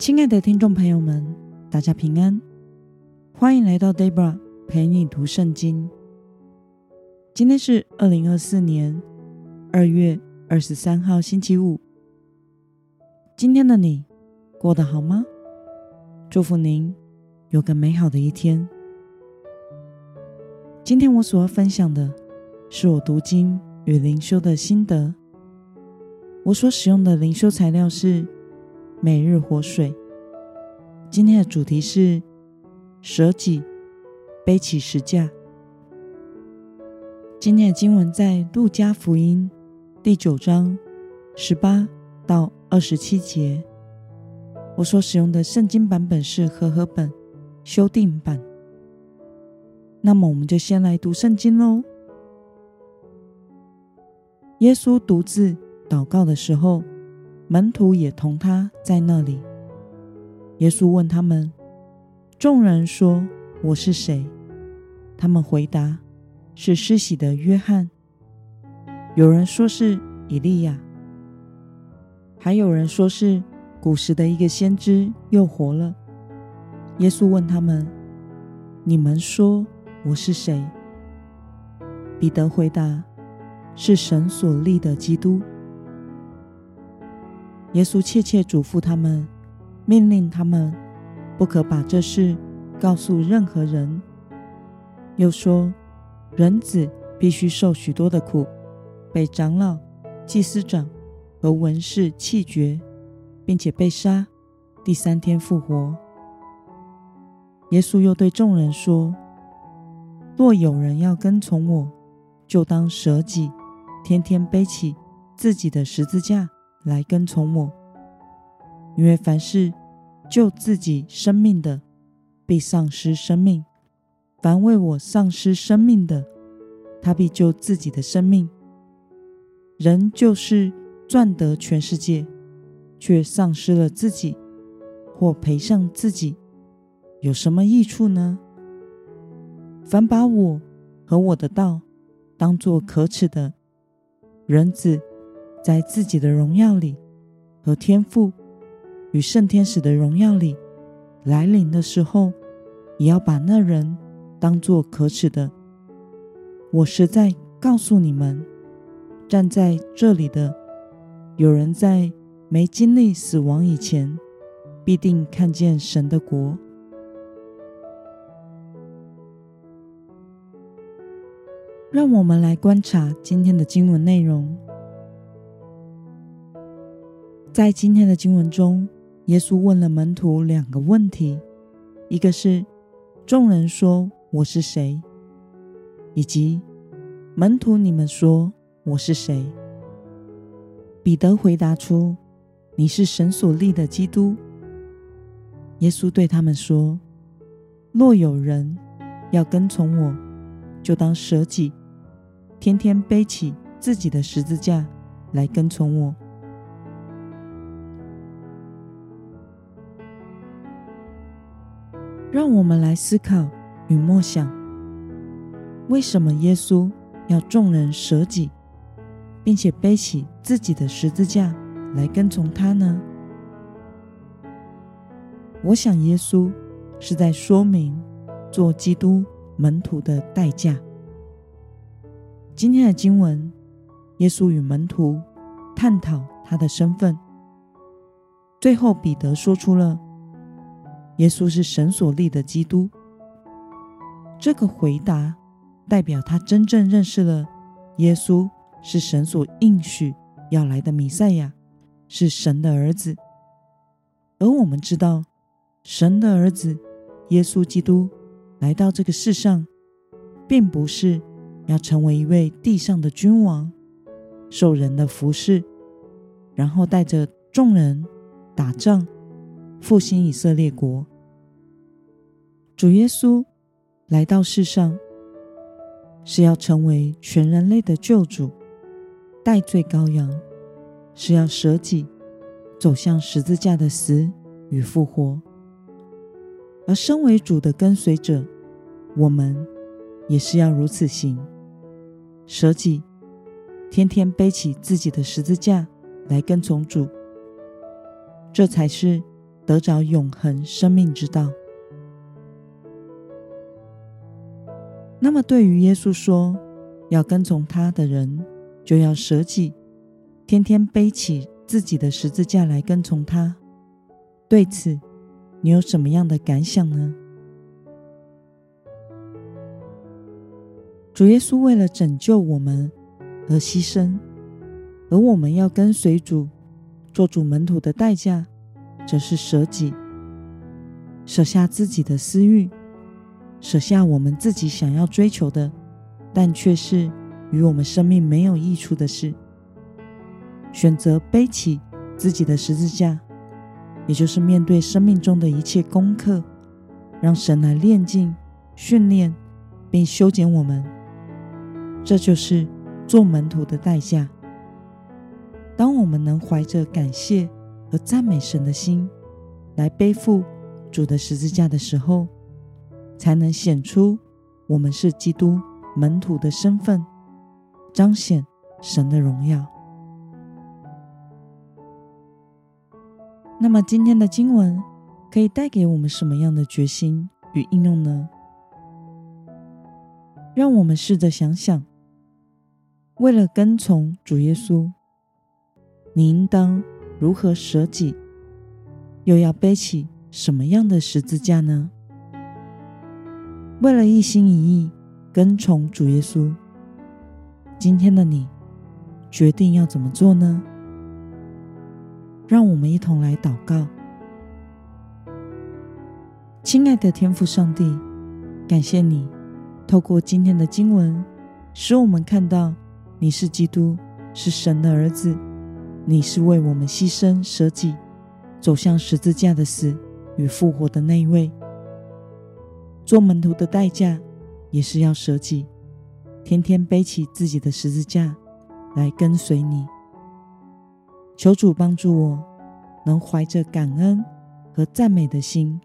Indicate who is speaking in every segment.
Speaker 1: 亲爱的听众朋友们，大家平安，欢迎来到 Debra 陪你读圣经。今天是二零二四年二月二十三号，星期五。今天的你过得好吗？祝福您有个美好的一天。今天我所要分享的是我读经与灵修的心得。我所使用的灵修材料是。每日活水，今天的主题是舍己，背起十架。今天的经文在路加福音第九章十八到二十七节。我所使用的圣经版本是和合本修订版。那么，我们就先来读圣经喽。耶稣独自祷告的时候。门徒也同他在那里。耶稣问他们：“众人说我是谁？”他们回答：“是施洗的约翰。”有人说是以利亚，还有人说是古时的一个先知又活了。耶稣问他们：“你们说我是谁？”彼得回答：“是神所立的基督。”耶稣切切嘱咐他们，命令他们不可把这事告诉任何人。又说，人子必须受许多的苦，被长老、祭司长和文士弃绝，并且被杀，第三天复活。耶稣又对众人说：“若有人要跟从我，就当舍己，天天背起自己的十字架。”来跟从我，因为凡是救自己生命的，必丧失生命；凡为我丧失生命的，他必救自己的生命。人就是赚得全世界，却丧失了自己，或赔上自己，有什么益处呢？凡把我和我的道当作可耻的，人子。在自己的荣耀里和天赋与圣天使的荣耀里来临的时候，也要把那人当作可耻的。我实在告诉你们，站在这里的有人在没经历死亡以前，必定看见神的国。让我们来观察今天的经文内容。在今天的经文中，耶稣问了门徒两个问题：一个是众人说我是谁，以及门徒你们说我是谁？彼得回答出：你是神所立的基督。耶稣对他们说：若有人要跟从我，就当舍己，天天背起自己的十字架来跟从我。让我们来思考与默想：为什么耶稣要众人舍己，并且背起自己的十字架来跟从他呢？我想，耶稣是在说明做基督门徒的代价。今天的经文，耶稣与门徒探讨他的身份，最后彼得说出了。耶稣是神所立的基督。这个回答代表他真正认识了耶稣是神所应许要来的弥赛亚，是神的儿子。而我们知道，神的儿子耶稣基督来到这个世上，并不是要成为一位地上的君王，受人的服侍，然后带着众人打仗，复兴以色列国。主耶稣来到世上，是要成为全人类的救主，代罪羔羊，是要舍己，走向十字架的死与复活。而身为主的跟随者，我们也是要如此行，舍己，天天背起自己的十字架来跟从主，这才是得着永恒生命之道。那么，对于耶稣说要跟从他的人，就要舍己，天天背起自己的十字架来跟从他。对此，你有什么样的感想呢？主耶稣为了拯救我们而牺牲，而我们要跟随主、做主门徒的代价，则是舍己，舍下自己的私欲。舍下我们自己想要追求的，但却是与我们生命没有益处的事，选择背起自己的十字架，也就是面对生命中的一切功课，让神来炼净、训练并修剪我们。这就是做门徒的代价。当我们能怀着感谢和赞美神的心，来背负主的十字架的时候，才能显出我们是基督门徒的身份，彰显神的荣耀。那么，今天的经文可以带给我们什么样的决心与应用呢？让我们试着想想，为了跟从主耶稣，你应当如何舍己，又要背起什么样的十字架呢？为了一心一意跟从主耶稣，今天的你决定要怎么做呢？让我们一同来祷告。亲爱的天父上帝，感谢你透过今天的经文，使我们看到你是基督，是神的儿子，你是为我们牺牲舍己，走向十字架的死与复活的那一位。做门徒的代价，也是要舍己，天天背起自己的十字架来跟随你。求主帮助我，能怀着感恩和赞美的心，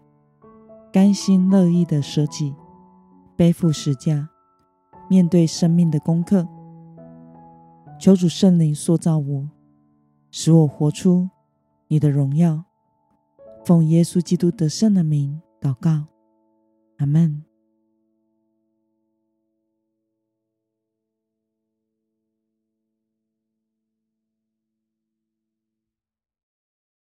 Speaker 1: 甘心乐意的舍己，背负十架，面对生命的功课。求主圣灵塑造我，使我活出你的荣耀。奉耶稣基督得胜的名祷告。阿门。